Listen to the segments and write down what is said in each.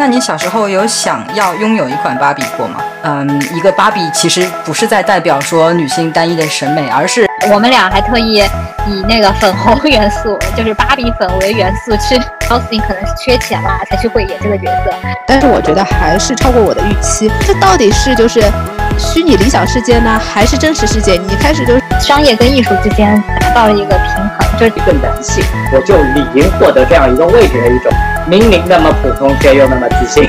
那你小时候有想要拥有一款芭比过吗？嗯，一个芭比其实不是在代表说女性单一的审美，而是我们俩还特意以那个粉红元素，就是芭比粉为元素去告诉你，可能是缺钱啦才去会演这个角色。但是我觉得还是超过我的预期。这到底是就是虚拟理想世界呢，还是真实世界？你开始就是商业跟艺术之间达到了一个平衡，就是一个男性，我就理应获得这样一个位置的一种。明明那么普通，却又那么自信。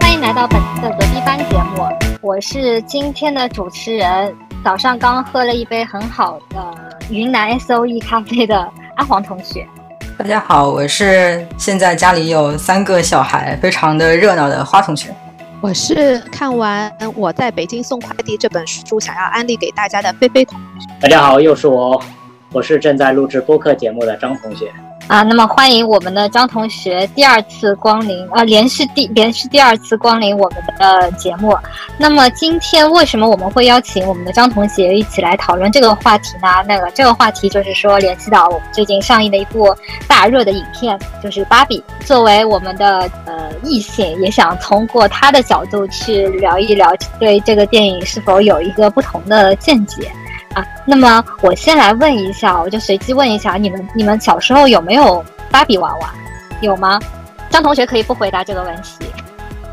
欢迎来到本次的隔壁班节目，我是今天的主持人。早上刚喝了一杯很好的云南 S O E 咖啡的阿黄同学。大家好，我是现在家里有三个小孩，非常的热闹的花同学。我是看完《我在北京送快递》这本书，想要安利给大家的菲菲同学。大家好，又是我。我是正在录制播客节目的张同学啊，那么欢迎我们的张同学第二次光临啊，连续第连续第二次光临我们的节目。那么今天为什么我们会邀请我们的张同学一起来讨论这个话题呢？那个这个话题就是说联系到我们最近上映的一部大热的影片，就是《芭比》。作为我们的呃异性，也想通过他的角度去聊一聊，对这个电影是否有一个不同的见解。啊，那么我先来问一下，我就随机问一下，你们你们小时候有没有芭比娃娃？有吗？张同学可以不回答这个问题，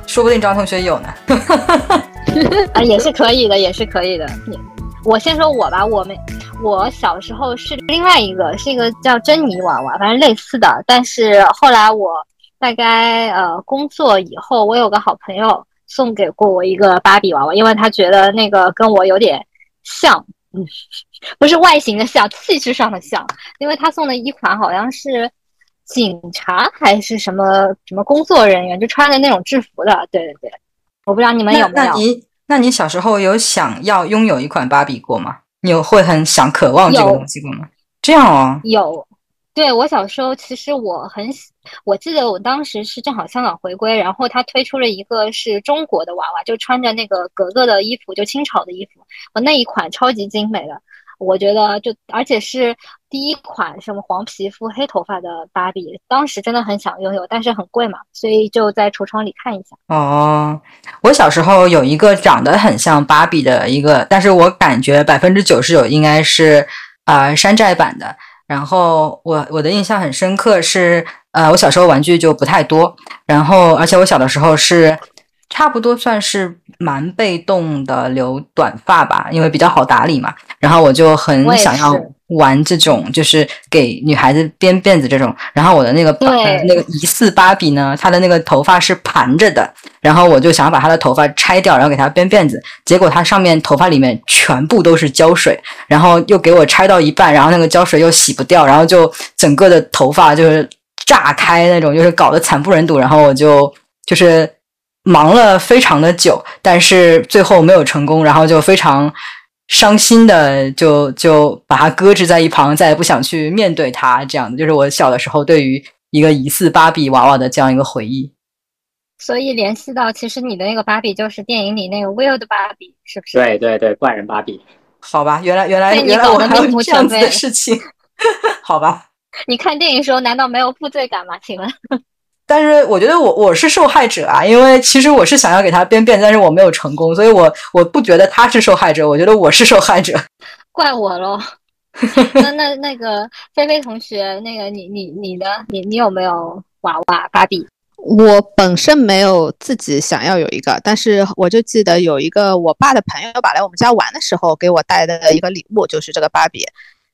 说不定张同学有呢。啊，也是可以的，也是可以的。你我先说我吧，我们我小时候是另外一个，是一个叫珍妮娃娃，反正类似的。但是后来我大概呃工作以后，我有个好朋友送给过我一个芭比娃娃，因为他觉得那个跟我有点像。不是外形的像，气质上的像，因为他送的一款好像是警察还是什么什么工作人员，就穿的那种制服的。对对对，我不知道你们有没有。那你那你小时候有想要拥有一款芭比过吗？你有会很想渴望这个东西过吗？这样哦，有。对我小时候，其实我很，我记得我当时是正好香港回归，然后他推出了一个是中国的娃娃，就穿着那个格格的衣服，就清朝的衣服，我那一款超级精美的，我觉得就而且是第一款什么黄皮肤黑头发的芭比，当时真的很想拥有，但是很贵嘛，所以就在橱窗里看一下。哦，我小时候有一个长得很像芭比的一个，但是我感觉百分之九十九应该是啊山寨版的。然后我我的印象很深刻是，呃，我小时候玩具就不太多，然后而且我小的时候是差不多算是蛮被动的留短发吧，因为比较好打理嘛，然后我就很想要。玩这种就是给女孩子编辫子这种，然后我的那个那个疑似芭比呢，她的那个头发是盘着的，然后我就想要把她的头发拆掉，然后给她编辫子，结果她上面头发里面全部都是胶水，然后又给我拆到一半，然后那个胶水又洗不掉，然后就整个的头发就是炸开那种，就是搞得惨不忍睹，然后我就就是忙了非常的久，但是最后没有成功，然后就非常。伤心的就就把它搁置在一旁，再也不想去面对它。这样的就是我小的时候对于一个疑似芭比娃娃的这样一个回忆。所以联系到，其实你的那个芭比就是电影里那个 Will 的芭比，是不是？对对对，怪人芭比。好吧，原来原来原来我还有这样子的事情。好吧。你看电影时候难道没有负罪感吗？请问？但是我觉得我我是受害者啊，因为其实我是想要给他编辫，但是我没有成功，所以我我不觉得他是受害者，我觉得我是受害者，怪我喽。那那那个菲菲同学，那个你你你呢你你有没有娃娃芭比？我本身没有自己想要有一个，但是我就记得有一个我爸的朋友吧来我们家玩的时候给我带的一个礼物，就是这个芭比，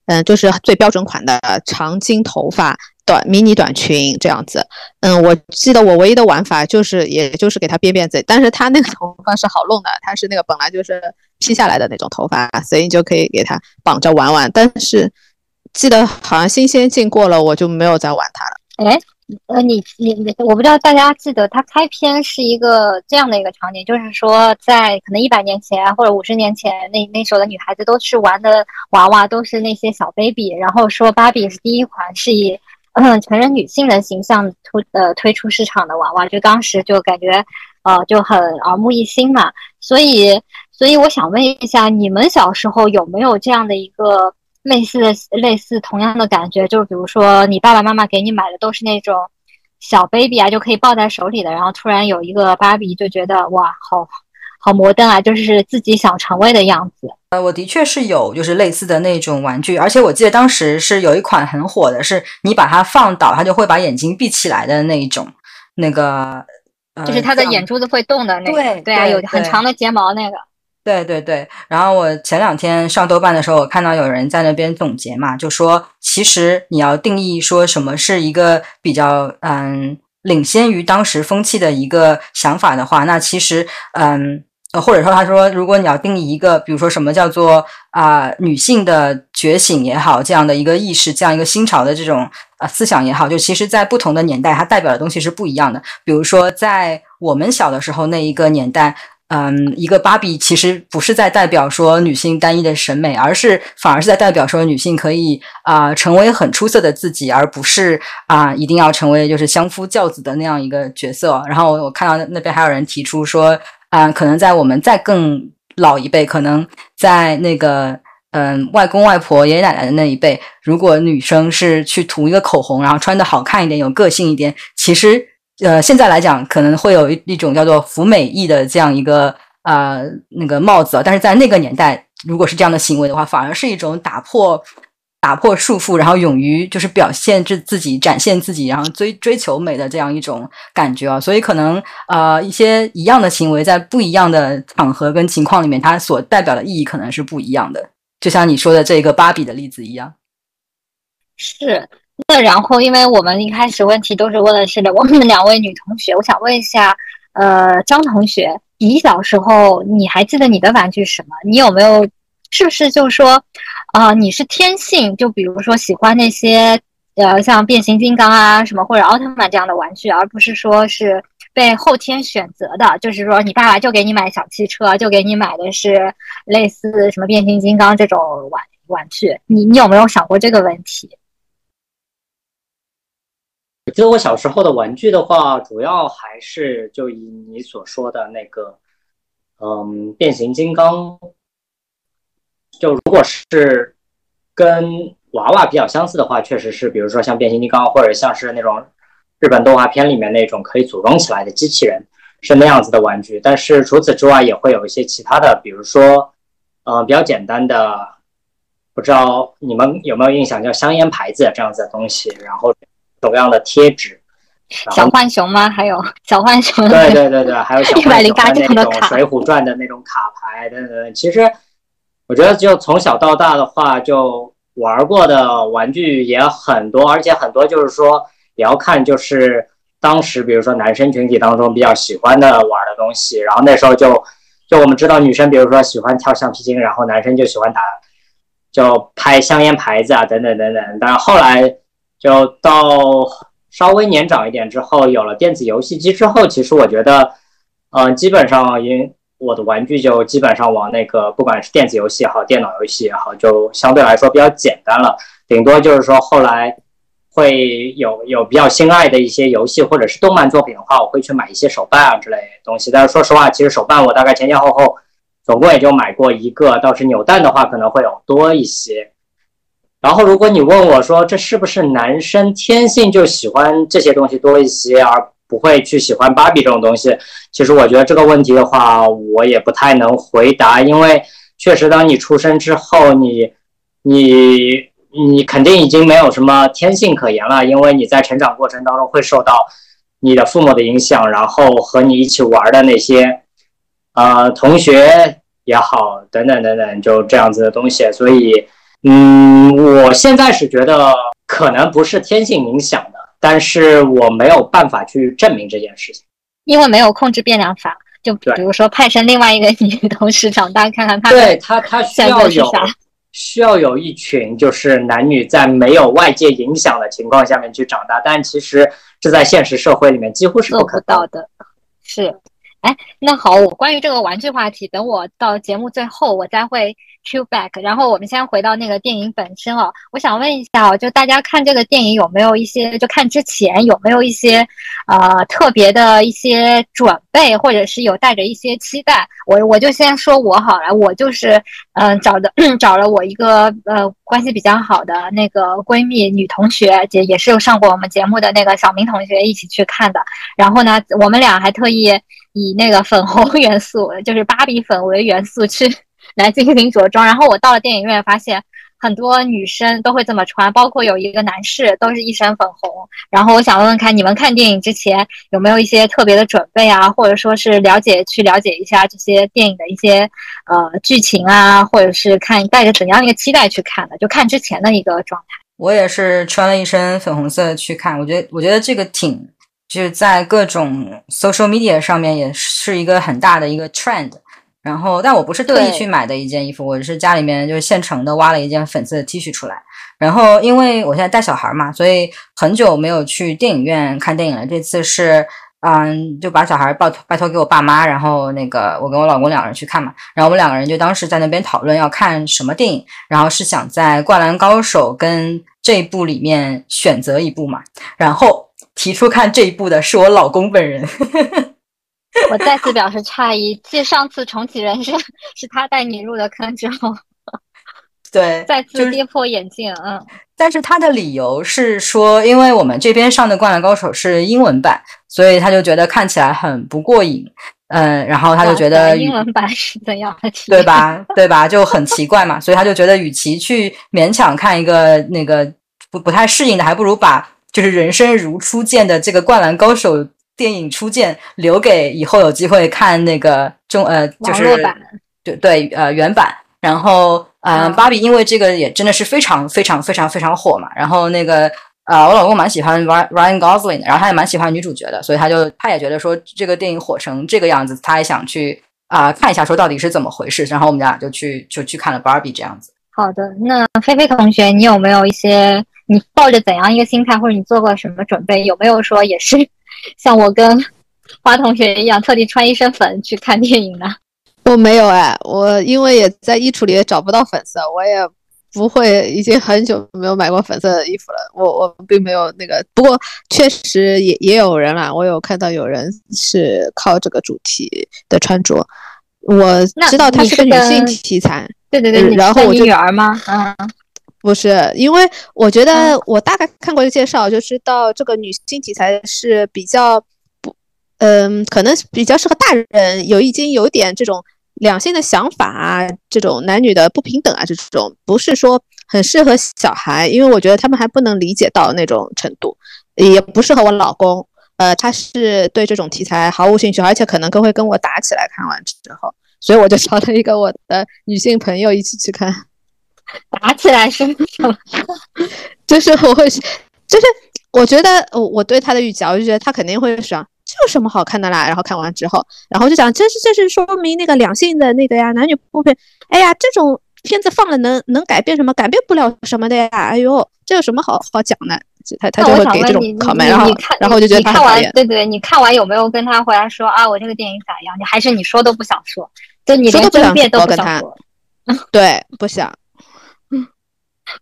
嗯，就是最标准款的长金头发。短迷你短裙这样子，嗯，我记得我唯一的玩法就是，也就是给他编辫子，但是他那个头发是好弄的，他是那个本来就是披下来的那种头发，所以你就可以给他绑着玩玩。但是记得好像新鲜劲过了，我就没有再玩它了。哎，呃，你你你，我不知道大家记得，它开篇是一个这样的一个场景，就是说在可能一百年前或者五十年前，那那时候的女孩子都是玩的娃娃都是那些小 baby，然后说芭比是第一款是以。嗯，成人女性的形象推呃推出市场的娃娃，就当时就感觉呃就很耳目一新嘛。所以，所以我想问一下，你们小时候有没有这样的一个类似的类似同样的感觉？就是比如说，你爸爸妈妈给你买的都是那种小 baby 啊，就可以抱在手里的，然后突然有一个芭比，就觉得哇，好好摩登啊，就是自己想成为的样子。呃，我的确是有就是类似的那种玩具，而且我记得当时是有一款很火的，是你把它放倒，它就会把眼睛闭起来的那一种，那个就是它的眼珠子会动的那个，对对啊，有很长的睫毛那个。对对对，然后我前两天上豆瓣的时候，我看到有人在那边总结嘛，就说其实你要定义说什么是一个比较嗯领先于当时风气的一个想法的话，那其实嗯或者说他说如果你要定义一个，比如说什么叫做啊女性的觉醒也好，这样的一个意识，这样一个新潮的这种啊思想也好，就其实在不同的年代，它代表的东西是不一样的。比如说在我们小的时候那一个年代。嗯，一个芭比其实不是在代表说女性单一的审美，而是反而是在代表说女性可以啊成为很出色的自己，而不是啊一定要成为就是相夫教子的那样一个角色。然后我看到那边还有人提出说，啊，可能在我们再更老一辈，可能在那个嗯外公外婆、爷爷奶奶的那一辈，如果女生是去涂一个口红，然后穿的好看一点、有个性一点，其实。呃，现在来讲可能会有一一种叫做“服美役”的这样一个啊那个帽子啊，但是在那个年代，如果是这样的行为的话，反而是一种打破打破束缚，然后勇于就是表现自自己、展现自己，然后追追求美的这样一种感觉啊。所以可能呃一些一样的行为，在不一样的场合跟情况里面，它所代表的意义可能是不一样的。就像你说的这个芭比的例子一样，是。那然后，因为我们一开始问题都是问的是 我们的两位女同学，我想问一下，呃，张同学，你小时候你还记得你的玩具什么？你有没有，是不是就说，啊，你是天性，就比如说喜欢那些，呃，像变形金刚啊什么或者奥特曼这样的玩具，而不是说是被后天选择的，就是说你爸爸就给你买小汽车，就给你买的是类似什么变形金刚这种玩玩具，你你有没有想过这个问题？我记得我小时候的玩具的话，主要还是就以你所说的那个，嗯，变形金刚。就如果是跟娃娃比较相似的话，确实是，比如说像变形金刚，或者像是那种日本动画片里面那种可以组装起来的机器人，是那样子的玩具。但是除此之外，也会有一些其他的，比如说，呃，比较简单的，不知道你们有没有印象，叫香烟牌子这样子的东西，然后。同样的贴纸，小浣熊吗？还有小浣熊，对对对对，还有小浣熊的那种《水浒传》的那种卡牌等等。其实我觉得，就从小到大的话，就玩过的玩具也很多，而且很多就是说也要看，就是当时比如说男生群体当中比较喜欢的玩的东西。然后那时候就就我们知道，女生比如说喜欢跳橡皮筋，然后男生就喜欢打就拍香烟牌子啊等等等等。但是后来。就到稍微年长一点之后，有了电子游戏机之后，其实我觉得，嗯，基本上因我的玩具就基本上往那个不管是电子游戏也好，电脑游戏也好，就相对来说比较简单了。顶多就是说后来会有有比较心爱的一些游戏或者是动漫作品的话，我会去买一些手办啊之类东西。但是说实话，其实手办我大概前前后后总共也就买过一个，倒是扭蛋的话可能会有多一些。然后，如果你问我说这是不是男生天性就喜欢这些东西多一些，而不会去喜欢芭比这种东西？其实我觉得这个问题的话，我也不太能回答，因为确实，当你出生之后，你你你肯定已经没有什么天性可言了，因为你在成长过程当中会受到你的父母的影响，然后和你一起玩的那些呃同学也好，等等等等，就这样子的东西，所以。嗯，我现在是觉得可能不是天性影响的，但是我没有办法去证明这件事情，因为没有控制变量法。就比如说派生另外一个女同事长大，看看她对她她需要有需要有一群就是男女在没有外界影响的情况下面去长大，但其实这在现实社会里面几乎是不可到的。是，哎，那好，我关于这个玩具话题，等我到节目最后，我再会 Q back。然后我们先回到那个电影本身哦，我想问一下哦，就大家看这个电影有没有一些，就看之前有没有一些呃特别的一些准备，或者是有带着一些期待？我我就先说我好了，我就是嗯找的 找了我一个呃关系比较好的那个闺蜜女同学，也也是有上过我们节目的那个小明同学一起去看的。然后呢，我们俩还特意。以那个粉红元素，就是芭比粉为元素去来进行着装。然后我到了电影院，发现很多女生都会这么穿，包括有一个男士都是一身粉红。然后我想问问看，你们看电影之前有没有一些特别的准备啊，或者说是了解去了解一下这些电影的一些呃剧情啊，或者是看带着怎样的一个期待去看的？就看之前的一个状态。我也是穿了一身粉红色去看，我觉得我觉得这个挺。就是在各种 social media 上面也是一个很大的一个 trend，然后但我不是特意去买的一件衣服，我是家里面就是现成的挖了一件粉色的 T 恤出来。然后因为我现在带小孩嘛，所以很久没有去电影院看电影了。这次是嗯，就把小孩拜拜托给我爸妈，然后那个我跟我老公两人去看嘛。然后我们两个人就当时在那边讨论要看什么电影，然后是想在《灌篮高手》跟这一部里面选择一部嘛，然后。提出看这一部的是我老公本人，我再次表示诧异。继上次重启人生是他带你入的坑之后，对，再次跌破眼镜。嗯，但是他的理由是说，因为我们这边上的《灌篮高手》是英文版，所以他就觉得看起来很不过瘾。嗯，然后他就觉得英文版是怎样的？对吧？对吧？就很奇怪嘛。所以他就觉得，与其去勉强看一个那个不不太适应的，还不如把。就是人生如初见的这个《灌篮高手》电影初见，留给以后有机会看那个中呃，就是对对呃原版。然后呃，芭比因为这个也真的是非常非常非常非常火嘛。然后那个呃，我老公蛮喜欢 Ryan Gosling 的，然后他也蛮喜欢女主角的，所以他就他也觉得说这个电影火成这个样子，他也想去啊看一下说到底是怎么回事。然后我们俩就去就去看了芭比这样子。好的，那菲菲同学，你有没有一些？你抱着怎样一个心态，或者你做过什么准备？有没有说也是 像我跟花同学一样，特地穿一身粉去看电影呢？我没有哎，我因为也在衣橱里也找不到粉色，我也不会，已经很久没有买过粉色的衣服了。我我并没有那个，不过确实也也有人啦，我有看到有人是靠这个主题的穿着。我知道它是个女性题材，对对对，然后我就女儿吗？嗯。不是，因为我觉得我大概看过一个介绍，就知道这个女性题材是比较不，嗯，可能比较适合大人，有已经有点这种两性的想法啊，这种男女的不平等啊，这种不是说很适合小孩，因为我觉得他们还不能理解到那种程度，也不适合我老公，呃，他是对这种题材毫无兴趣，而且可能更会跟我打起来。看完之后，所以我就找了一个我的女性朋友一起去看。打起来是什么？就是我会，就是我觉得我我对他的预期，我就觉得他肯定会说这有什么好看的啦。然后看完之后，然后就想这是这是说明那个两性的那个呀，男女不平。哎呀，这种片子放了能能改变什么？改变不了什么的呀。哎呦，这有什么好好讲的？他他就会给这种然后然后我就觉得他对对，你看完有没有跟他回来说啊？我这个电影咋样？你还是你说都不想说，就你连争辩都不想说。对，不想。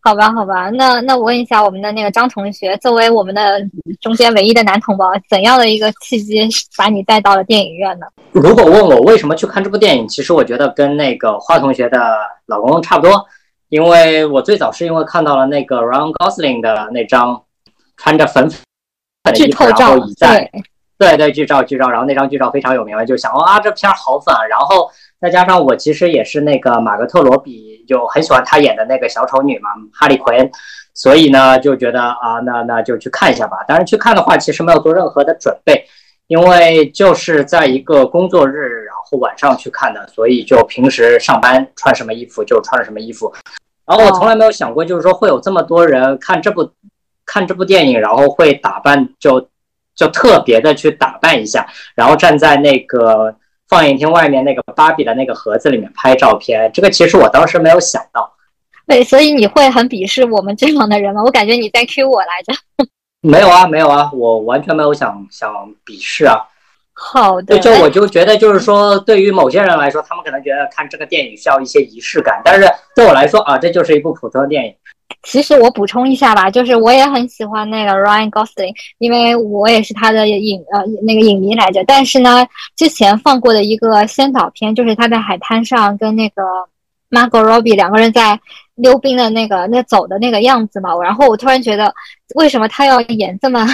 好吧，好吧，那那我问一下我们的那个张同学，作为我们的中间唯一的男同胞，怎样的一个契机把你带到了电影院呢？如果问我为什么去看这部电影，其实我觉得跟那个花同学的老公差不多，因为我最早是因为看到了那个 Ryan Gosling 的那张穿着粉粉的衣服，然后倚在对对剧照剧照，然后那张剧照非常有名了，就想啊这片好粉，然后。再加上我其实也是那个马格特罗比，就很喜欢她演的那个小丑女嘛，哈利奎恩，所以呢就觉得啊，那那就去看一下吧。当然去看的话，其实没有做任何的准备，因为就是在一个工作日，然后晚上去看的，所以就平时上班穿什么衣服就穿什么衣服。然后我从来没有想过，就是说会有这么多人看这部看这部电影，然后会打扮就就特别的去打扮一下，然后站在那个。放映厅外面那个芭比的那个盒子里面拍照片，这个其实我当时没有想到。对，所以你会很鄙视我们这样的人吗？我感觉你在 Q 我来着。没有啊，没有啊，我完全没有想想鄙视啊。好的，就我就觉得，就是说，对于某些人来说，他们可能觉得看这个电影需要一些仪式感，但是对我来说啊，这就是一部普通的电影。其实我补充一下吧，就是我也很喜欢那个 Ryan Gosling，因为我也是他的影呃那个影迷来着。但是呢，之前放过的一个先导片，就是他在海滩上跟那个 Margot Robbie 两个人在溜冰的那个那走的那个样子嘛。然后我突然觉得，为什么他要演这么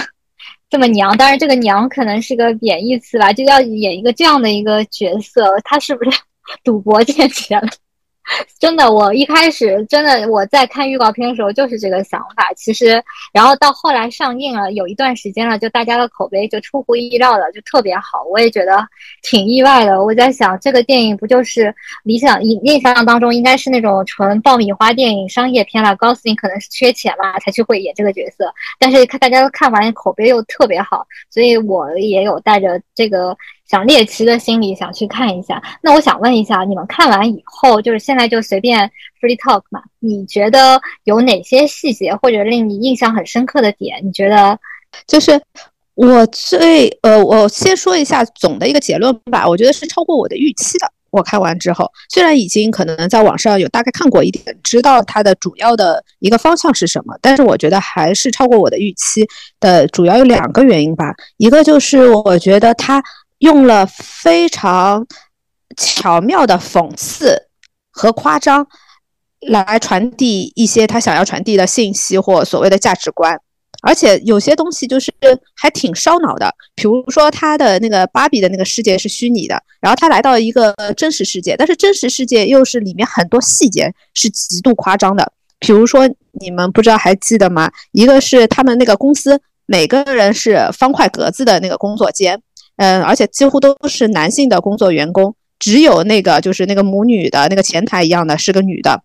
这么娘？当然，这个娘可能是个贬义词吧，就要演一个这样的一个角色，他是不是赌博欠钱了？真的，我一开始真的我在看预告片的时候就是这个想法。其实，然后到后来上映了，有一段时间了，就大家的口碑就出乎意料的就特别好，我也觉得挺意外的。我在想，这个电影不就是理想印印象当中应该是那种纯爆米花电影、商业片了？高斯林可能是缺钱嘛，才去会演这个角色。但是看大家都看完，口碑又特别好，所以我也有带着这个。想猎奇的心理想去看一下，那我想问一下，你们看完以后，就是现在就随便 free talk 嘛？你觉得有哪些细节或者令你印象很深刻的点？你觉得就是我最呃，我先说一下总的一个结论吧。我觉得是超过我的预期的。我看完之后，虽然已经可能在网上有大概看过一点，知道它的主要的一个方向是什么，但是我觉得还是超过我的预期的。主要有两个原因吧，一个就是我觉得它。用了非常巧妙的讽刺和夸张来传递一些他想要传递的信息或所谓的价值观，而且有些东西就是还挺烧脑的。比如说他的那个芭比的那个世界是虚拟的，然后他来到一个真实世界，但是真实世界又是里面很多细节是极度夸张的。比如说你们不知道还记得吗？一个是他们那个公司每个人是方块格子的那个工作间。嗯，而且几乎都是男性的工作员工，只有那个就是那个母女的那个前台一样的是个女的。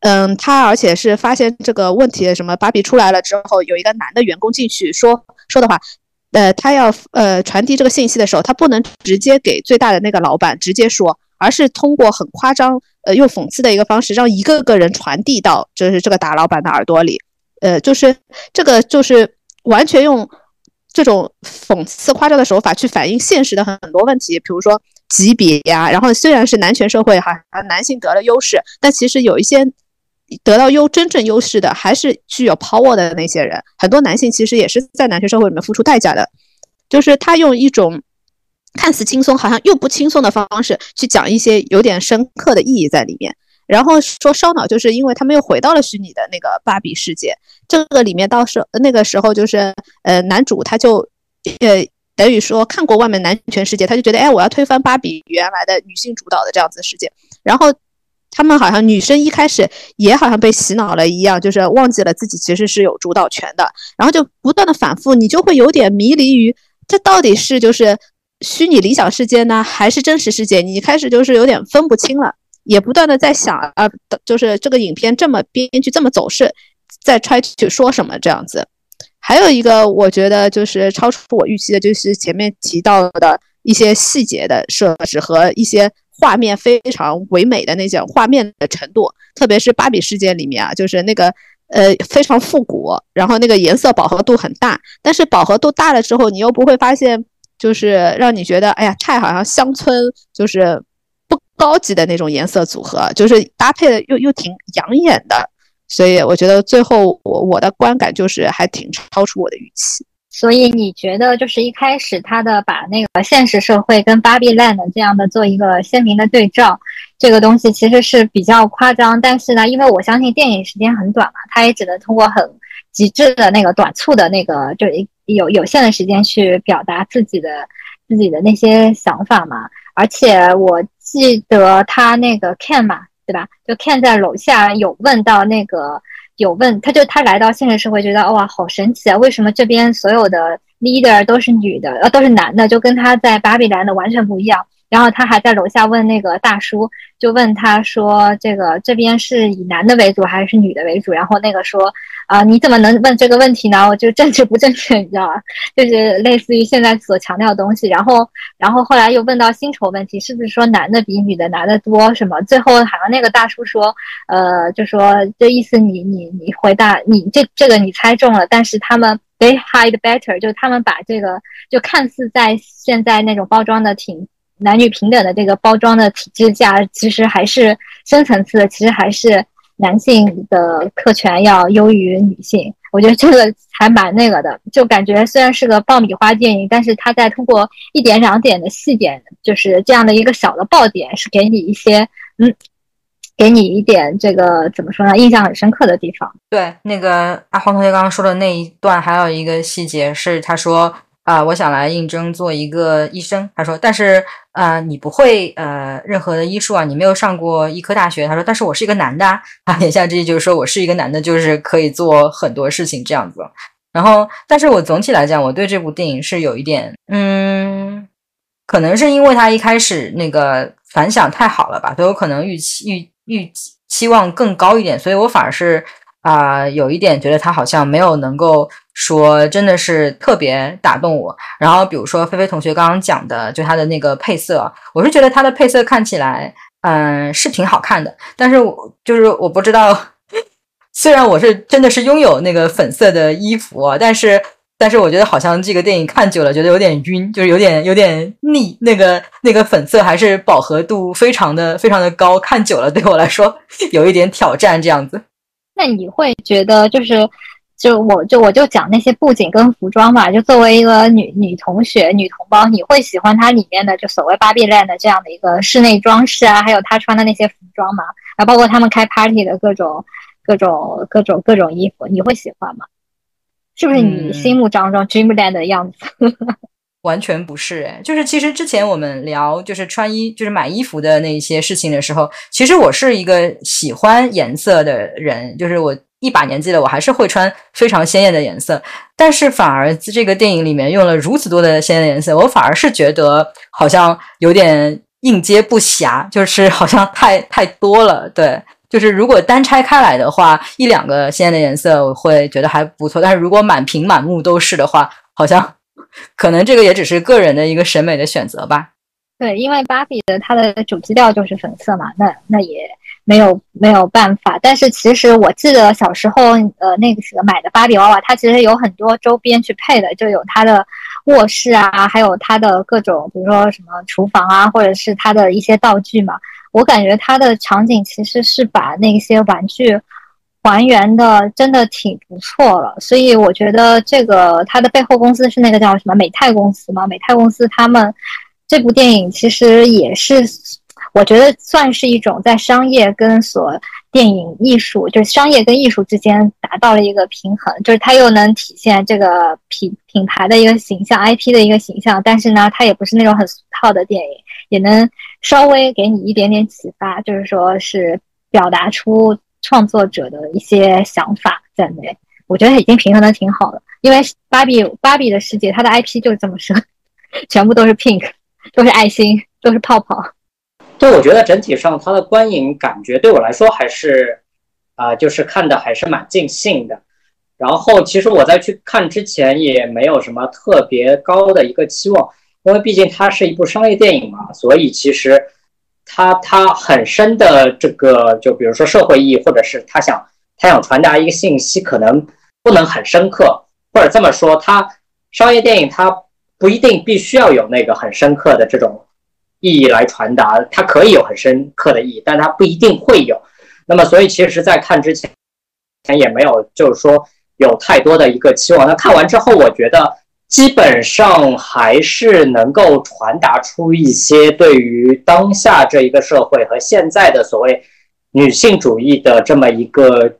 嗯，他而且是发现这个问题，什么芭比出来了之后，有一个男的员工进去说说的话，呃，他要呃传递这个信息的时候，他不能直接给最大的那个老板直接说，而是通过很夸张呃又讽刺的一个方式，让一个个人传递到就是这个大老板的耳朵里。呃，就是这个就是完全用。这种讽刺夸张的手法去反映现实的很多问题，比如说级别呀，然后虽然是男权社会哈，男性得了优势，但其实有一些得到优真正优势的还是具有 power 的那些人，很多男性其实也是在男权社会里面付出代价的，就是他用一种看似轻松，好像又不轻松的方式去讲一些有点深刻的意义在里面。然后说烧脑，就是因为他们又回到了虚拟的那个芭比世界。这个里面到时那个时候就是，呃，男主他就，呃，等于说看过外面男权世界，他就觉得，哎，我要推翻芭比原来的女性主导的这样子世界。然后他们好像女生一开始也好像被洗脑了一样，就是忘记了自己其实是有主导权的。然后就不断的反复，你就会有点迷离于这到底是就是虚拟理想世界呢，还是真实世界？你开始就是有点分不清了。也不断的在想啊，就是这个影片这么编剧这么走势，在 try to 说什么这样子。还有一个我觉得就是超出我预期的，就是前面提到的一些细节的设置和一些画面非常唯美的那种画面的程度，特别是芭比世界里面啊，就是那个呃非常复古，然后那个颜色饱和度很大，但是饱和度大了之后，你又不会发现就是让你觉得哎呀太好像乡村就是。高级的那种颜色组合，就是搭配的又又挺养眼的，所以我觉得最后我我的观感就是还挺超出我的预期。所以你觉得就是一开始他的把那个现实社会跟芭比 land 这样的做一个鲜明的对照，这个东西其实是比较夸张。但是呢，因为我相信电影时间很短嘛，他也只能通过很极致的那个短促的那个就有有限的时间去表达自己的自己的那些想法嘛。而且我。记得他那个 Ken 嘛，对吧？就 Ken 在楼下有问到那个，有问，他就他来到现实社会，觉得哇，好神奇啊！为什么这边所有的 leader 都是女的，呃，都是男的，就跟他在芭比兰的完全不一样。然后他还在楼下问那个大叔，就问他说：“这个这边是以男的为主还是女的为主？”然后那个说：“啊，你怎么能问这个问题呢？我就 政治不正确，你知道吧？就是类似于现在所强调的东西。”然后，然后后来又问到薪酬问题，是不是说男的比女的拿的多？什么？最后好像那个大叔说：“呃，就说这意思，你你你回答你这这个你猜中了，但是他们。” they hide better，就他们把这个就看似在现在那种包装的挺男女平等的这个包装的体制下，其实还是深层次的，其实还是男性的特权要优于女性。我觉得这个还蛮那个的，就感觉虽然是个爆米花电影，但是他在通过一点两点的细点，就是这样的一个小的爆点，是给你一些嗯，给你一点这个怎么说呢，印象很深刻的地方。对，那个阿黄同学刚刚说的那一段，还有一个细节是，他说。啊，我想来应征做一个医生。他说，但是啊，你不会呃任何的医术啊，你没有上过医科大学。他说，但是我是一个男的啊，言下之意就是说我是一个男的，就是可以做很多事情这样子。然后，但是我总体来讲，我对这部电影是有一点，嗯，可能是因为他一开始那个反响太好了吧，都有可能预期预预期望更高一点，所以我反而是啊有一点觉得他好像没有能够。说真的是特别打动我。然后比如说菲菲同学刚刚讲的，就他的那个配色，我是觉得他的配色看起来，嗯，是挺好看的。但是我就是我不知道，虽然我是真的是拥有那个粉色的衣服，但是但是我觉得好像这个电影看久了，觉得有点晕，就是有点有点腻。那个那个粉色还是饱和度非常的非常的高，看久了对我来说 有一点挑战这样子。那你会觉得就是？就我就我就讲那些布景跟服装吧。就作为一个女女同学、女同胞，你会喜欢它里面的就所谓芭比 land 的这样的一个室内装饰啊，还有她穿的那些服装吗？啊，包括他们开 party 的各种各种各种各种衣服，你会喜欢吗？是不是你心目当中 dreamland 的样子？完全不是哎，就是其实之前我们聊就是穿衣就是买衣服的那些事情的时候，其实我是一个喜欢颜色的人，就是我。一把年纪了，我还是会穿非常鲜艳的颜色，但是反而这个电影里面用了如此多的鲜艳的颜色，我反而是觉得好像有点应接不暇，就是好像太太多了。对，就是如果单拆开来的话，一两个鲜艳的颜色我会觉得还不错，但是如果满屏满目都是的话，好像可能这个也只是个人的一个审美的选择吧。对，因为芭比的它的主基调就是粉色嘛，那那也。没有没有办法，但是其实我记得小时候，呃，那个时候买的芭比娃娃，它其实有很多周边去配的，就有它的卧室啊，还有它的各种，比如说什么厨房啊，或者是它的一些道具嘛。我感觉它的场景其实是把那些玩具还原的真的挺不错了，所以我觉得这个它的背后公司是那个叫什么美泰公司嘛，美泰公司他们这部电影其实也是。我觉得算是一种在商业跟所电影艺术，就是商业跟艺术之间达到了一个平衡，就是它又能体现这个品品牌的一个形象、IP 的一个形象，但是呢，它也不是那种很俗套的电影，也能稍微给你一点点启发，就是说是表达出创作者的一些想法在内。我觉得已经平衡的挺好的，因为芭比芭比的世界，它的 IP 就是这么设，全部都是 pink，都是爱心，都是泡泡。对，我觉得整体上它的观影感觉对我来说还是，啊，就是看的还是蛮尽兴的。然后其实我在去看之前也没有什么特别高的一个期望，因为毕竟它是一部商业电影嘛，所以其实它它很深的这个，就比如说社会意义，或者是他想他想传达一个信息，可能不能很深刻，或者这么说，它商业电影它不一定必须要有那个很深刻的这种。意义来传达，它可以有很深刻的意义，但它不一定会有。那么，所以其实，在看之前，前也没有就是说有太多的一个期望。那看完之后，我觉得基本上还是能够传达出一些对于当下这一个社会和现在的所谓女性主义的这么一个，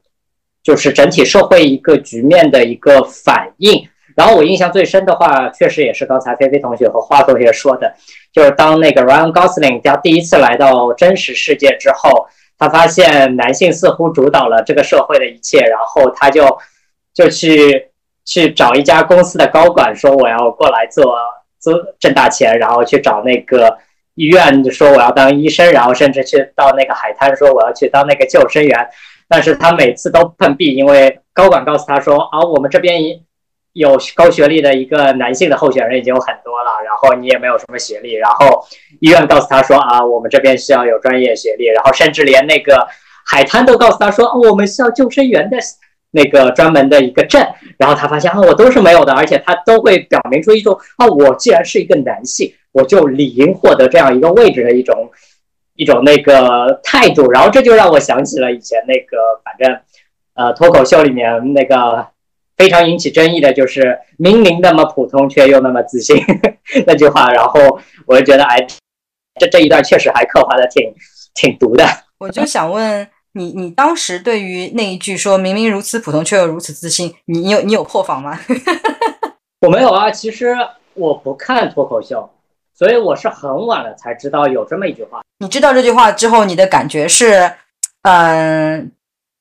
就是整体社会一个局面的一个反应。然后我印象最深的话，确实也是刚才菲菲同学和花同学说的。就是当那个 Ryan Gosling 他第一次来到真实世界之后，他发现男性似乎主导了这个社会的一切，然后他就就去去找一家公司的高管说我要过来做做挣大钱，然后去找那个医院说我要当医生，然后甚至去到那个海滩说我要去当那个救生员，但是他每次都碰壁，因为高管告诉他说啊，我们这边。有高学历的一个男性的候选人已经有很多了，然后你也没有什么学历，然后医院告诉他说啊，我们这边需要有专业学历，然后甚至连那个海滩都告诉他说，我们需要救生员的那个专门的一个证，然后他发现啊，我都是没有的，而且他都会表明出一种啊，我既然是一个男性，我就理应获得这样一个位置的一种一种那个态度，然后这就让我想起了以前那个反正呃脱口秀里面那个非常引起争议的就是明明那么普通却又那么自信 那句话，然后我就觉得哎，这这一段确实还刻画的挺挺毒的，我就想问。你你当时对于那一句说明明如此普通却又如此自信，你你有你有破防吗？我没有啊，其实我不看脱口秀，所以我是很晚了才知道有这么一句话。你知道这句话之后，你的感觉是，嗯，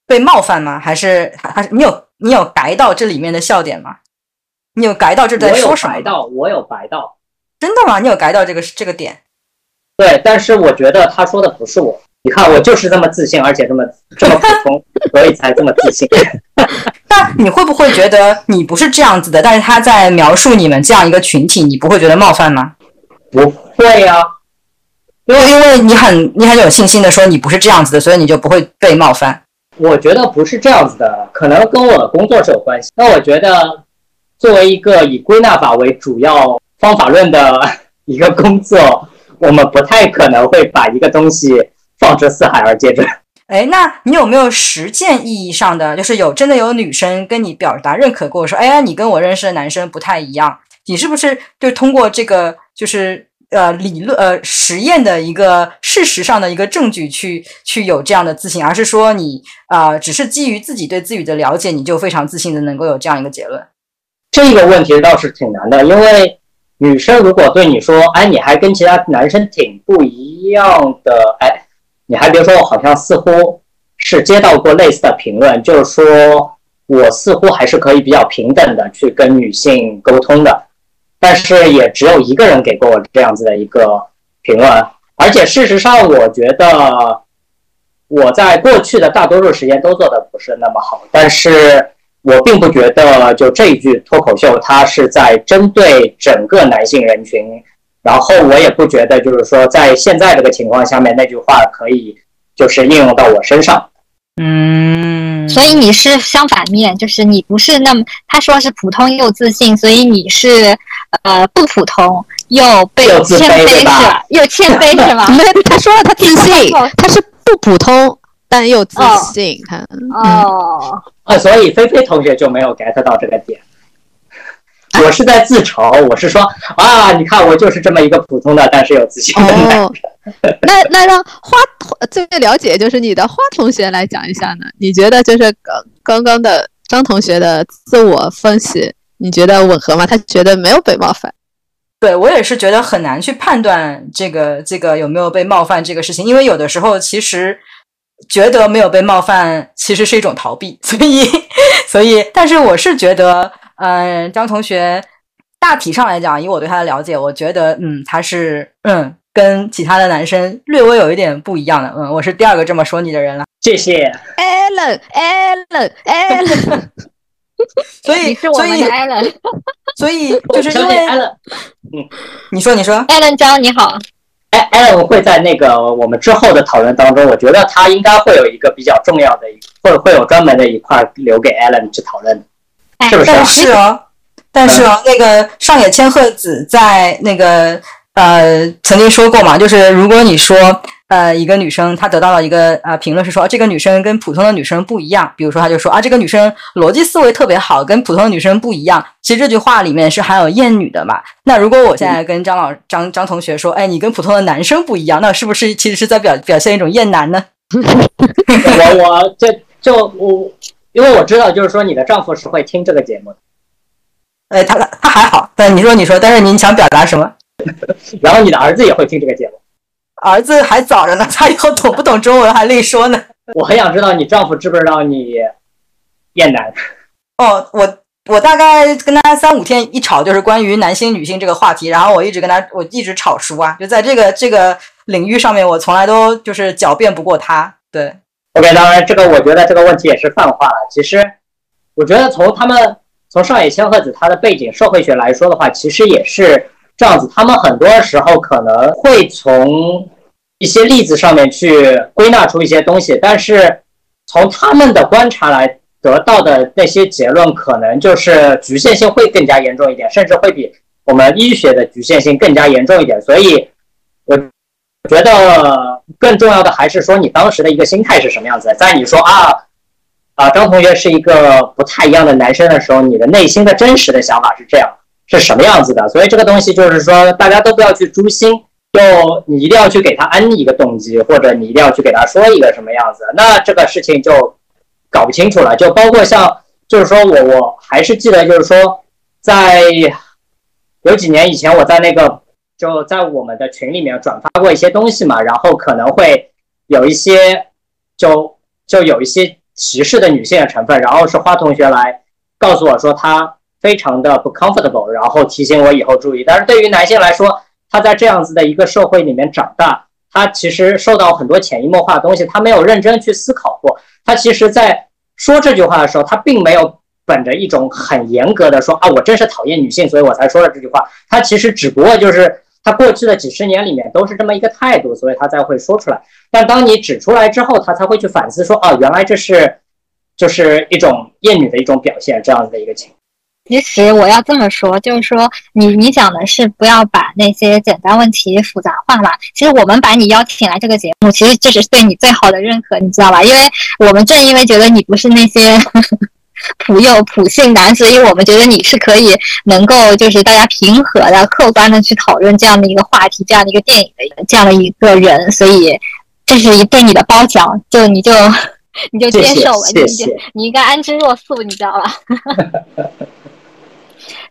被冒犯吗？还是还是你有你有白到这里面的笑点吗？你有白到这在说什么？白到，我有白到，真的吗？你有白到这个这个点？对，但是我觉得他说的不是我。你看，我就是这么自信，而且这么这么普通，所以才这么自信。那你会不会觉得你不是这样子的？但是他在描述你们这样一个群体，你不会觉得冒犯吗？不会呀，因为因为你很你很有信心的说你不是这样子的，所以你就不会被冒犯。我觉得不是这样子的，可能跟我的工作是有关系。那我觉得，作为一个以归纳法为主要方法论的 一个工作，我们不太可能会把一个东西。放之四海而皆准。哎，那你有没有实践意义上的，就是有真的有女生跟你表达认可过，说，哎呀，你跟我认识的男生不太一样，你是不是就通过这个，就是呃理论呃实验的一个事实上的一个证据去去有这样的自信，而是说你啊只是基于自己对自己的了解，你就非常自信的能够有这样一个结论？这个问题倒是挺难的，因为女生如果对你说，哎，你还跟其他男生挺不一样的，哎。你还别说，我好像似乎是接到过类似的评论，就是说我似乎还是可以比较平等的去跟女性沟通的，但是也只有一个人给过我这样子的一个评论，而且事实上，我觉得我在过去的大多数时间都做的不是那么好，但是我并不觉得就这一句脱口秀，它是在针对整个男性人群。然后我也不觉得，就是说，在现在这个情况下面，那句话可以就是应用到我身上。嗯，所以你是相反面，就是你不是那么他说是普通又自信，所以你是呃不普通又被谦卑是吧又谦卑是吗？没有，他说了他自信，他是不普通但又自信。他哦，啊，所以菲菲同学就没有 get 到这个点。我是在自嘲，我是说啊，你看我就是这么一个普通的，但是有自信的男人。那那让花最了解就是你的花同学来讲一下呢？你觉得就是刚刚刚的张同学的自我分析，你觉得吻合吗？他觉得没有被冒犯。对我也是觉得很难去判断这个这个有没有被冒犯这个事情，因为有的时候其实觉得没有被冒犯，其实是一种逃避。所以所以，但是我是觉得。嗯，张同学，大体上来讲，以我对他的了解，我觉得，嗯，他是，嗯，跟其他的男生略微有一点不一样的。嗯，我是第二个这么说你的人了。谢谢，Allen，Allen，Allen。所以，所以，Allen，所以就是因为，Allen，嗯，你说，你说，Allen 张你好，哎，Allen 会在那个我们之后的讨论当中，我觉得他应该会有一个比较重要的，会会有专门的一块留给 Allen 去讨论。但是哦，但是哦，那个上野千鹤子在那个呃曾经说过嘛，就是如果你说呃一个女生她得到了一个呃评论是说这个女生跟普通的女生不一样，比如说她就说啊这个女生逻辑思维特别好，跟普通的女生不一样。其实这句话里面是含有厌女的嘛。那如果我现在跟张老张张同学说，哎你跟普通的男生不一样，那是不是其实是在表表现一种厌男呢？我我这就我。因为我知道，就是说你的丈夫是会听这个节目的。哎，他他还好，但你说你说，但是你想表达什么？然后你的儿子也会听这个节目。儿子还早着呢，他以后懂不懂中文还另说呢。我很想知道你丈夫知不知道你厌男。哦，我我大概跟他三五天一吵，就是关于男性女性这个话题，然后我一直跟他，我一直吵输啊，就在这个这个领域上面，我从来都就是狡辩不过他。对。OK，当然，这个我觉得这个问题也是泛化了。其实，我觉得从他们从上野千鹤子她的背景社会学来说的话，其实也是这样子。他们很多时候可能会从一些例子上面去归纳出一些东西，但是从他们的观察来得到的那些结论，可能就是局限性会更加严重一点，甚至会比我们医学的局限性更加严重一点。所以，觉得更重要的还是说你当时的一个心态是什么样子。在你说啊啊张同学是一个不太一样的男生的时候，你的内心的真实的想法是这样，是什么样子的？所以这个东西就是说，大家都不要去诛心，就你一定要去给他安一个动机，或者你一定要去给他说一个什么样子，那这个事情就。搞不清楚了，就包括像，就是说我我还是记得，就是说，在有几年以前，我在那个就在我们的群里面转发过一些东西嘛，然后可能会有一些就就有一些歧视的女性的成分，然后是花同学来告诉我说她非常的不 comfortable，然后提醒我以后注意。但是对于男性来说，他在这样子的一个社会里面长大，他其实受到很多潜移默化的东西，他没有认真去思考过。他其实，在说这句话的时候，他并没有本着一种很严格的说啊，我真是讨厌女性，所以我才说了这句话。他其实只不过就是他过去的几十年里面都是这么一个态度，所以他才会说出来。但当你指出来之后，他才会去反思说，啊，原来这是就是一种厌女的一种表现，这样子的一个情。其实我要这么说，就是说你你讲的是不要把那些简单问题复杂化嘛。其实我们把你邀请来这个节目，其实这是对你最好的认可，你知道吧？因为我们正因为觉得你不是那些普幼普信男，所以我们觉得你是可以能够就是大家平和的、客观的去讨论这样的一个话题、这样的一个电影的这样的一个人，所以这是一对你的褒奖，就你就 你就接受吧，你你应该安之若素，你知道吧？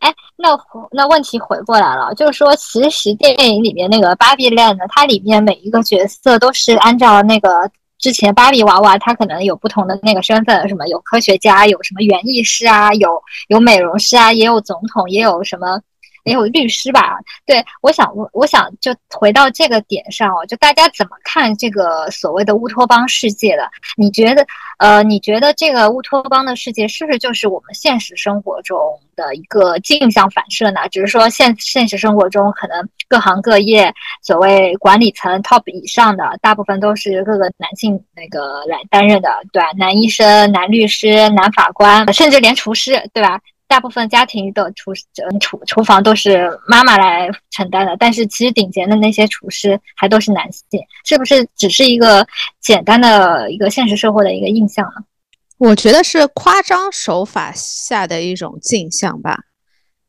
哎，那那问题回过来了，就是说，其实电影里面那个芭比 land，它里面每一个角色都是按照那个之前芭比娃娃，它可能有不同的那个身份，什么有科学家，有什么园艺师啊，有有美容师啊，也有总统，也有什么。也有律师吧？对，我想，我我想就回到这个点上哦，就大家怎么看这个所谓的乌托邦世界的？你觉得，呃，你觉得这个乌托邦的世界是不是就是我们现实生活中的一个镜像反射呢？只是说现现实生活中可能各行各业所谓管理层 top 以上的大部分都是各个男性那个来担任的，对吧？男医生、男律师、男法官，甚至连厨师，对吧？大部分家庭的厨嗯厨厨房都是妈妈来承担的，但是其实顶尖的那些厨师还都是男性，是不是只是一个简单的一个现实社会的一个印象呢？我觉得是夸张手法下的一种镜像吧。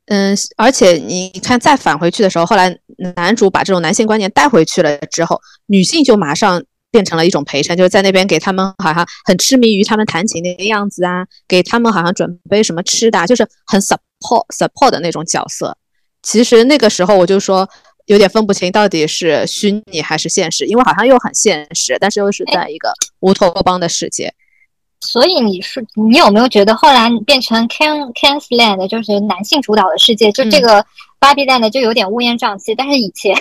嗯，而且你看再返回去的时候，后来男主把这种男性观念带回去了之后，女性就马上。变成了一种陪衬，就是在那边给他们好像很痴迷于他们弹琴的样子啊，给他们好像准备什么吃的，就是很 support support 的那种角色。其实那个时候我就说有点分不清到底是虚拟还是现实，因为好像又很现实，但是又是在一个乌托邦的世界。所以你是你有没有觉得后来变成 Ken Ken's Land 就是男性主导的世界，就这个 Barbie Land 就有点乌烟瘴气，但是以前。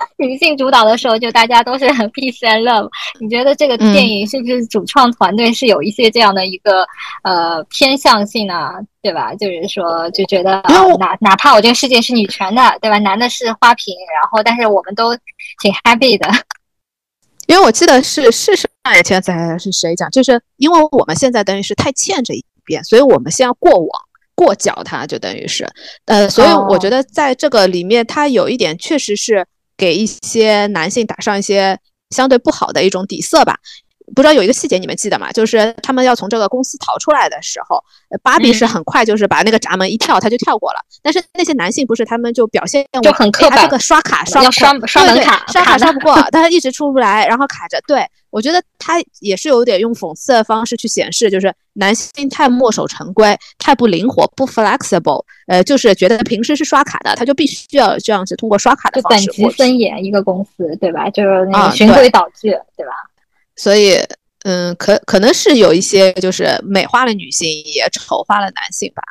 女性主导的时候，就大家都是很 peace and love。你觉得这个电影是不是主创团队是有一些这样的一个呃偏向性呢？对吧？就是说，就觉得哪哪怕我这个世界是女权的，对吧？男的是花瓶，然后但是我们都挺 happy 的。因为我记得是是上一天在是谁讲，就是因为我们现在等于是太欠这一边，所以我们先要过往过脚它，就等于是呃，所以我觉得在这个里面，它有一点确实是。给一些男性打上一些相对不好的一种底色吧。不知道有一个细节你们记得吗？就是他们要从这个公司逃出来的时候，芭比是很快就是把那个闸门一跳，他就跳过了。但是那些男性不是，他们就表现就很刻板，这个刷卡刷要刷刷门卡，刷卡刷不过，但是一直出不来，然后卡着。对我觉得他也是有点用讽刺的方式去显示，就是男性太墨守成规，太不灵活，不 flexible。呃，就是觉得平时是刷卡的，他就必须要这样子通过刷卡的方式。等级森严，一个公司对吧？就是那个循规蹈矩，对吧？所以，嗯，可可能是有一些就是美化了女性，也丑化了男性吧。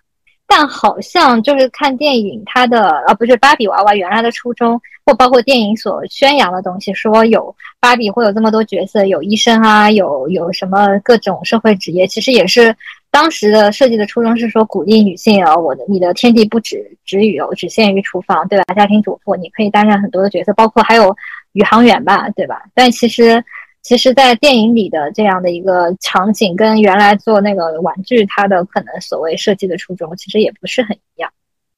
但好像就是看电影，它的呃不是芭比娃娃原来的初衷，或包括电影所宣扬的东西，说有芭比会有这么多角色，有医生啊，有有什么各种社会职业，其实也是当时的设计的初衷是说鼓励女性啊，我的你的天地不止止于有只限于厨房，对吧？家庭主妇你可以担任很多的角色，包括还有宇航员吧，对吧？但其实。其实，在电影里的这样的一个场景，跟原来做那个玩具它的可能所谓设计的初衷，其实也不是很一样。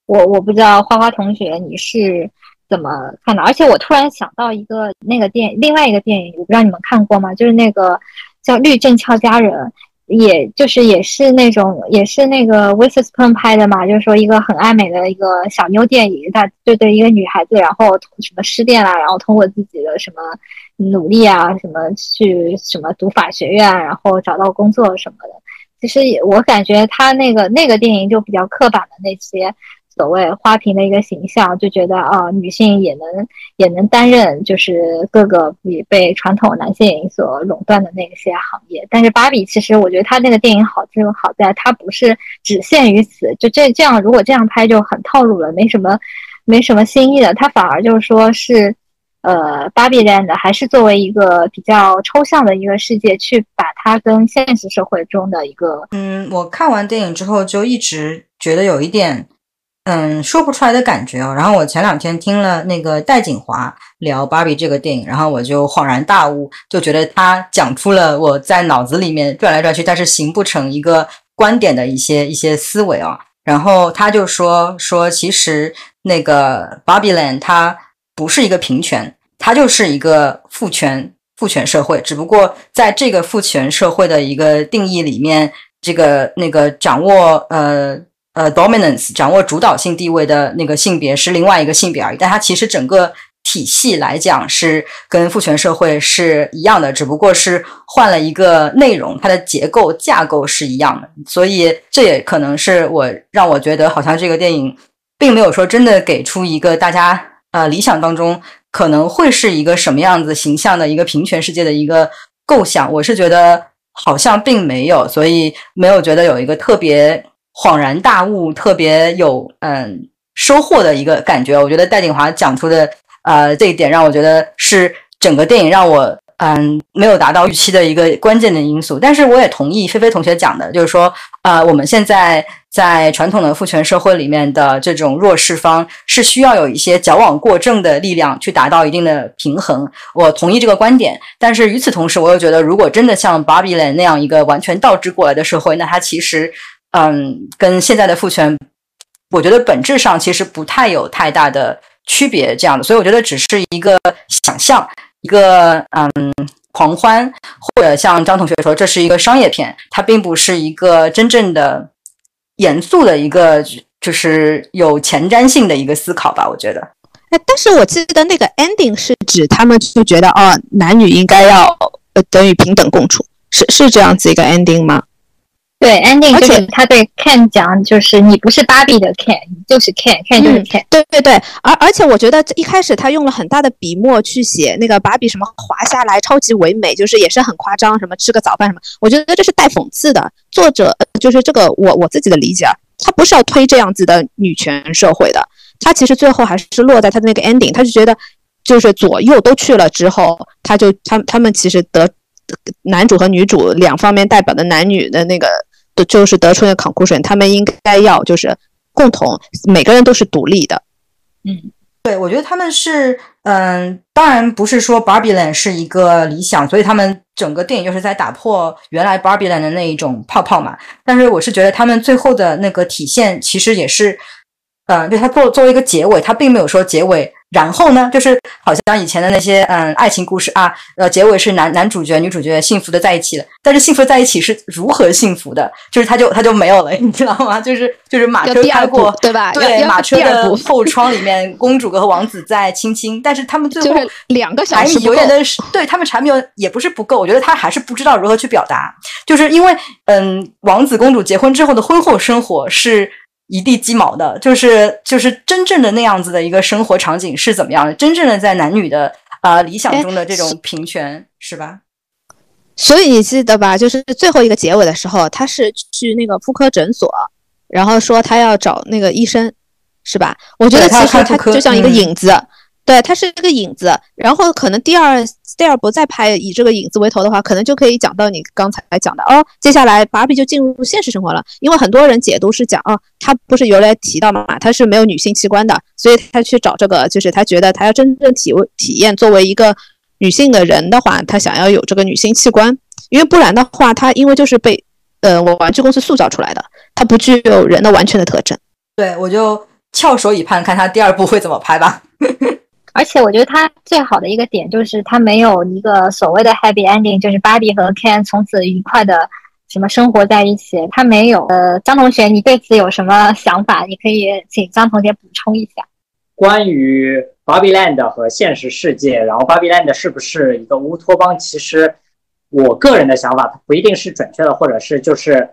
我我不知道花花同学你是怎么看的？而且我突然想到一个那个电另外一个电影，我不知道你们看过吗？就是那个叫《绿镇俏佳人》。也就是也是那种也是那个 w i s s p o n 拍的嘛，就是说一个很爱美的一个小妞电影，她就对一个女孩子，然后什么失恋啦，然后通过自己的什么努力啊，什么去什么读法学院，然后找到工作什么的。其实我感觉他那个那个电影就比较刻板的那些。所谓花瓶的一个形象，就觉得啊，女性也能也能担任，就是各个比被传统男性所垄断的那些行业。但是芭比其实，我觉得她那个电影好就好在它不是只限于此，就这这样，如果这样拍就很套路了，没什么没什么新意的。它反而就是说是，呃，芭比 land 还是作为一个比较抽象的一个世界，去把它跟现实社会中的一个，嗯，我看完电影之后就一直觉得有一点。嗯，说不出来的感觉哦。然后我前两天听了那个戴锦华聊《芭比》这个电影，然后我就恍然大悟，就觉得他讲出了我在脑子里面转来转去，但是形不成一个观点的一些一些思维啊。然后他就说说，其实那个 Barbieland 它不是一个平权，它就是一个父权父权社会，只不过在这个父权社会的一个定义里面，这个那个掌握呃。呃，dominance 掌握主导性地位的那个性别是另外一个性别而已，但它其实整个体系来讲是跟父权社会是一样的，只不过是换了一个内容，它的结构架构是一样的。所以这也可能是我让我觉得好像这个电影并没有说真的给出一个大家呃理想当中可能会是一个什么样子形象的一个平权世界的一个构想。我是觉得好像并没有，所以没有觉得有一个特别。恍然大悟，特别有嗯收获的一个感觉。我觉得戴锦华讲出的呃这一点，让我觉得是整个电影让我嗯没有达到预期的一个关键的因素。但是我也同意菲菲同学讲的，就是说啊，我们现在在传统的父权社会里面的这种弱势方是需要有一些矫枉过正的力量去达到一定的平衡。我同意这个观点。但是与此同时，我又觉得，如果真的像 Barbie 那样一个完全倒置过来的社会，那它其实。嗯，跟现在的父权，我觉得本质上其实不太有太大的区别，这样的，所以我觉得只是一个想象，一个嗯狂欢，或者像张同学说，这是一个商业片，它并不是一个真正的严肃的一个，就是有前瞻性的一个思考吧，我觉得。哎，但是我记得那个 ending 是指他们就觉得哦，男女应该要呃等于平等共处，是是这样子一个 ending 吗？对，ending 就是他对 Ken 讲，就是你不是芭比的 Ken，你就是 Ken，Ken 就是 Ken。对对对，而而且我觉得一开始他用了很大的笔墨去写那个芭比什么滑下来超级唯美，就是也是很夸张，什么吃个早饭什么，我觉得这是带讽刺的。作者就是这个我我自己的理解啊，他不是要推这样子的女权社会的，他其实最后还是落在他的那个 ending，他就觉得就是左右都去了之后，他就他他们其实得男主和女主两方面代表的男女的那个。就是得出那个 conclusion，他们应该要就是共同，每个人都是独立的。嗯，对，我觉得他们是，嗯，当然不是说 Barbie Land 是一个理想，所以他们整个电影就是在打破原来 Barbie Land 的那一种泡泡嘛。但是我是觉得他们最后的那个体现，其实也是，嗯，对他作作为一个结尾，他并没有说结尾。然后呢，就是好像以前的那些嗯爱情故事啊，呃，结尾是男男主角女主角幸福的在一起了。但是幸福在一起是如何幸福的？就是他就他就没有了，你知道吗？就是就是马车开过，对吧？对，马车的后窗里面，公主和王子在亲亲，但是他们最后两个小时有点的，对他们柴米油也不是不够，我觉得他还是不知道如何去表达，就是因为嗯，王子公主结婚之后的婚后生活是。一地鸡毛的，就是就是真正的那样子的一个生活场景是怎么样的？真正的在男女的啊理想中的这种平权是吧？所以你记得吧？就是最后一个结尾的时候，他是去那个妇科诊所，然后说他要找那个医生，是吧？我觉得其实他就像一个影子。对，它是一个影子，然后可能第二第二部再拍以这个影子为头的话，可能就可以讲到你刚才讲的哦。接下来芭比就进入现实生活了，因为很多人解读是讲哦，他不是原来提到嘛，他是没有女性器官的，所以他去找这个，就是他觉得他要真正体体验作为一个女性的人的话，他想要有这个女性器官，因为不然的话，他因为就是被呃我玩具公司塑造出来的，他不具有人的完全的特征。对，我就翘首以盼，看他第二部会怎么拍吧。而且我觉得他最好的一个点就是他没有一个所谓的 happy ending，就是芭比和 Ken 从此愉快的什么生活在一起。他没有。呃，张同学，你对此有什么想法？你可以请张同学补充一下。关于 Barbie Land 和现实世界，然后 Barbie Land 是不是一个乌托邦？其实我个人的想法，它不一定是准确的，或者是就是。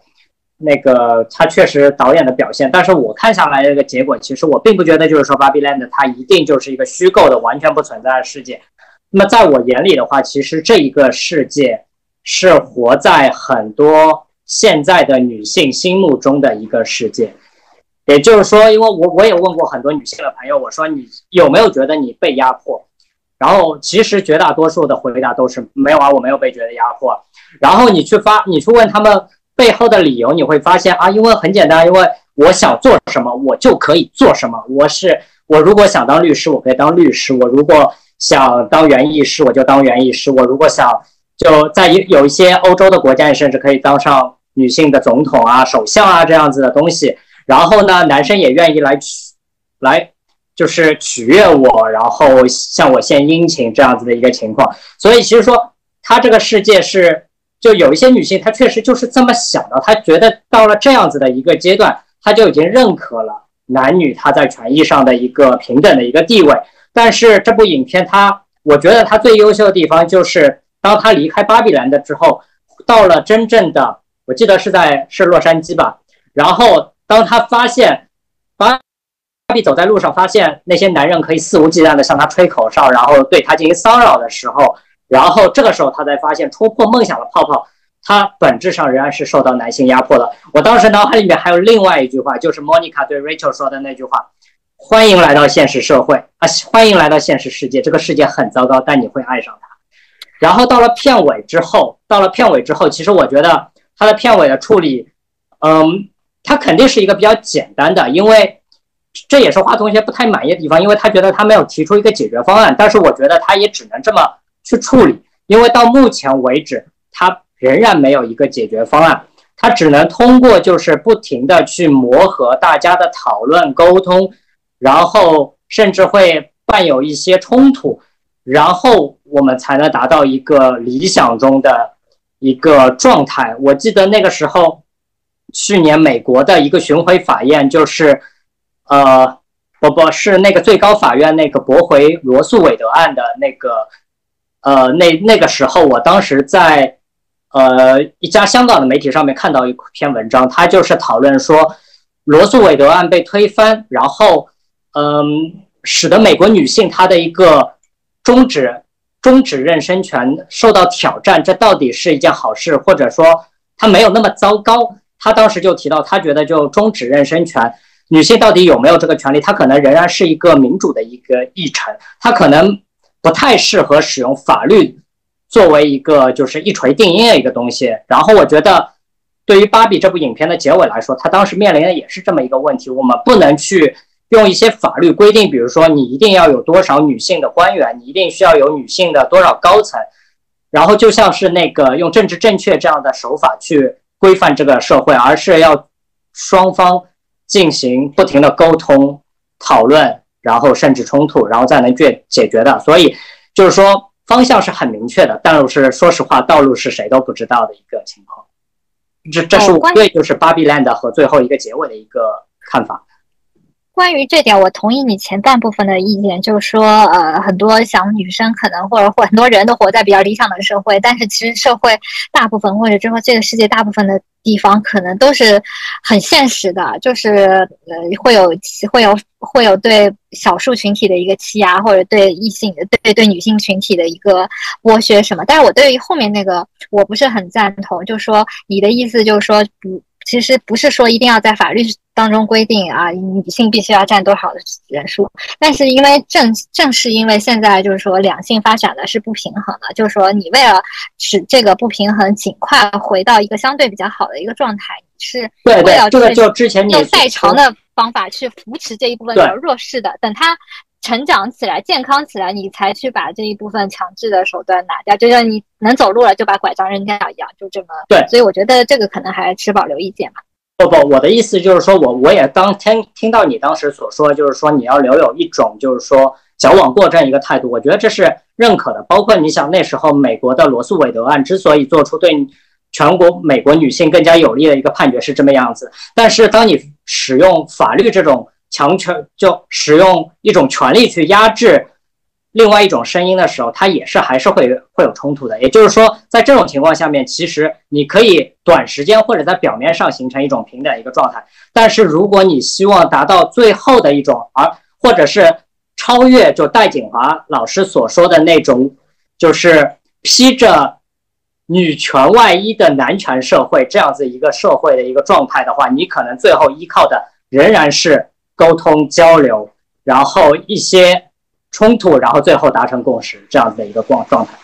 那个他确实导演的表现，但是我看下来这个结果，其实我并不觉得就是说《芭比 Land》它一定就是一个虚构的、完全不存在的世界。那么在我眼里的话，其实这一个世界是活在很多现在的女性心目中的一个世界。也就是说，因为我我也问过很多女性的朋友，我说你有没有觉得你被压迫？然后其实绝大多数的回答都是没有啊，我没有被觉得压迫。然后你去发，你去问他们。背后的理由你会发现啊，因为很简单，因为我想做什么，我就可以做什么。我是我，如果想当律师，我可以当律师；我如果想当园艺师，我就当园艺师；我如果想就在有一些欧洲的国家，甚至可以当上女性的总统啊、首相啊这样子的东西。然后呢，男生也愿意来取来就是取悦我，然后向我献殷勤这样子的一个情况。所以其实说，他这个世界是。就有一些女性，她确实就是这么想的，她觉得到了这样子的一个阶段，她就已经认可了男女她在权益上的一个平等的一个地位。但是这部影片，它我觉得它最优秀的地方就是，当她离开巴比兰的之后，到了真正的，我记得是在是洛杉矶吧。然后当她发现巴比走在路上，发现那些男人可以肆无忌惮的向她吹口哨，然后对她进行骚扰的时候。然后这个时候，他才发现戳破梦想的泡泡，它本质上仍然是受到男性压迫的。我当时脑海里面还有另外一句话，就是莫妮卡对 Rachel 说的那句话：“欢迎来到现实社会啊，欢迎来到现实世界。这个世界很糟糕，但你会爱上它。”然后到了片尾之后，到了片尾之后，其实我觉得他的片尾的处理，嗯，他肯定是一个比较简单的，因为这也是花同学不太满意的地方，因为他觉得他没有提出一个解决方案。但是我觉得他也只能这么。去处理，因为到目前为止，它仍然没有一个解决方案，它只能通过就是不停的去磨合大家的讨论沟通，然后甚至会伴有一些冲突，然后我们才能达到一个理想中的一个状态。我记得那个时候，去年美国的一个巡回法院就是，呃，不不是那个最高法院那个驳回罗素韦德案的那个。呃，那那个时候，我当时在呃一家香港的媒体上面看到一篇文章，它就是讨论说罗素韦德案被推翻，然后嗯，使得美国女性她的一个终止终止妊娠权受到挑战，这到底是一件好事，或者说它没有那么糟糕？他当时就提到，他觉得就终止妊娠权，女性到底有没有这个权利？她可能仍然是一个民主的一个议程，她可能。不太适合使用法律作为一个就是一锤定音的一个东西。然后我觉得，对于芭比这部影片的结尾来说，他当时面临的也是这么一个问题：我们不能去用一些法律规定，比如说你一定要有多少女性的官员，你一定需要有女性的多少高层，然后就像是那个用政治正确这样的手法去规范这个社会，而是要双方进行不停的沟通讨论。然后甚至冲突，然后再能解解决的，所以就是说方向是很明确的，但是说实话，道路是谁都不知道的一个情况。这这是我对就是《芭比 Land》和最后一个结尾的一个看法。关于这点，我同意你前半部分的意见，就是说，呃，很多小女生可能或者或很多人都活在比较理想的社会，但是其实社会大部分或者之后这个世界大部分的地方可能都是很现实的，就是呃会有会有会有对少数群体的一个欺压，或者对异性对对女性群体的一个剥削什么。但是我对于后面那个我不是很赞同，就是说你的意思就是说不。其实不是说一定要在法律当中规定啊，女性必须要占多少的人数，但是因为正正是因为现在就是说两性发展的是不平衡的，就是说你为了使这个不平衡尽快回到一个相对比较好的一个状态，是为了，这个就之前你用代偿的方法去扶持这一部分比较弱势的，等他。成长起来、健康起来，你才去把这一部分强制的手段拿掉，就像你能走路了就把拐杖扔掉一样，就这么对。所以我觉得这个可能还持保留意见吧。不不，我的意思就是说我我也当听听到你当时所说，就是说你要留有一种就是说矫枉过正一个态度，我觉得这是认可的。包括你想那时候美国的罗素韦德案之所以做出对全国美国女性更加有利的一个判决是这么样子，但是当你使用法律这种。强权就使用一种权力去压制另外一种声音的时候，它也是还是会会有冲突的。也就是说，在这种情况下面，其实你可以短时间或者在表面上形成一种平等一个状态，但是如果你希望达到最后的一种，而或者是超越，就戴锦华老师所说的那种，就是披着女权外衣的男权社会这样子一个社会的一个状态的话，你可能最后依靠的仍然是。沟通交流，然后一些冲突，然后最后达成共识，这样子的一个状状态。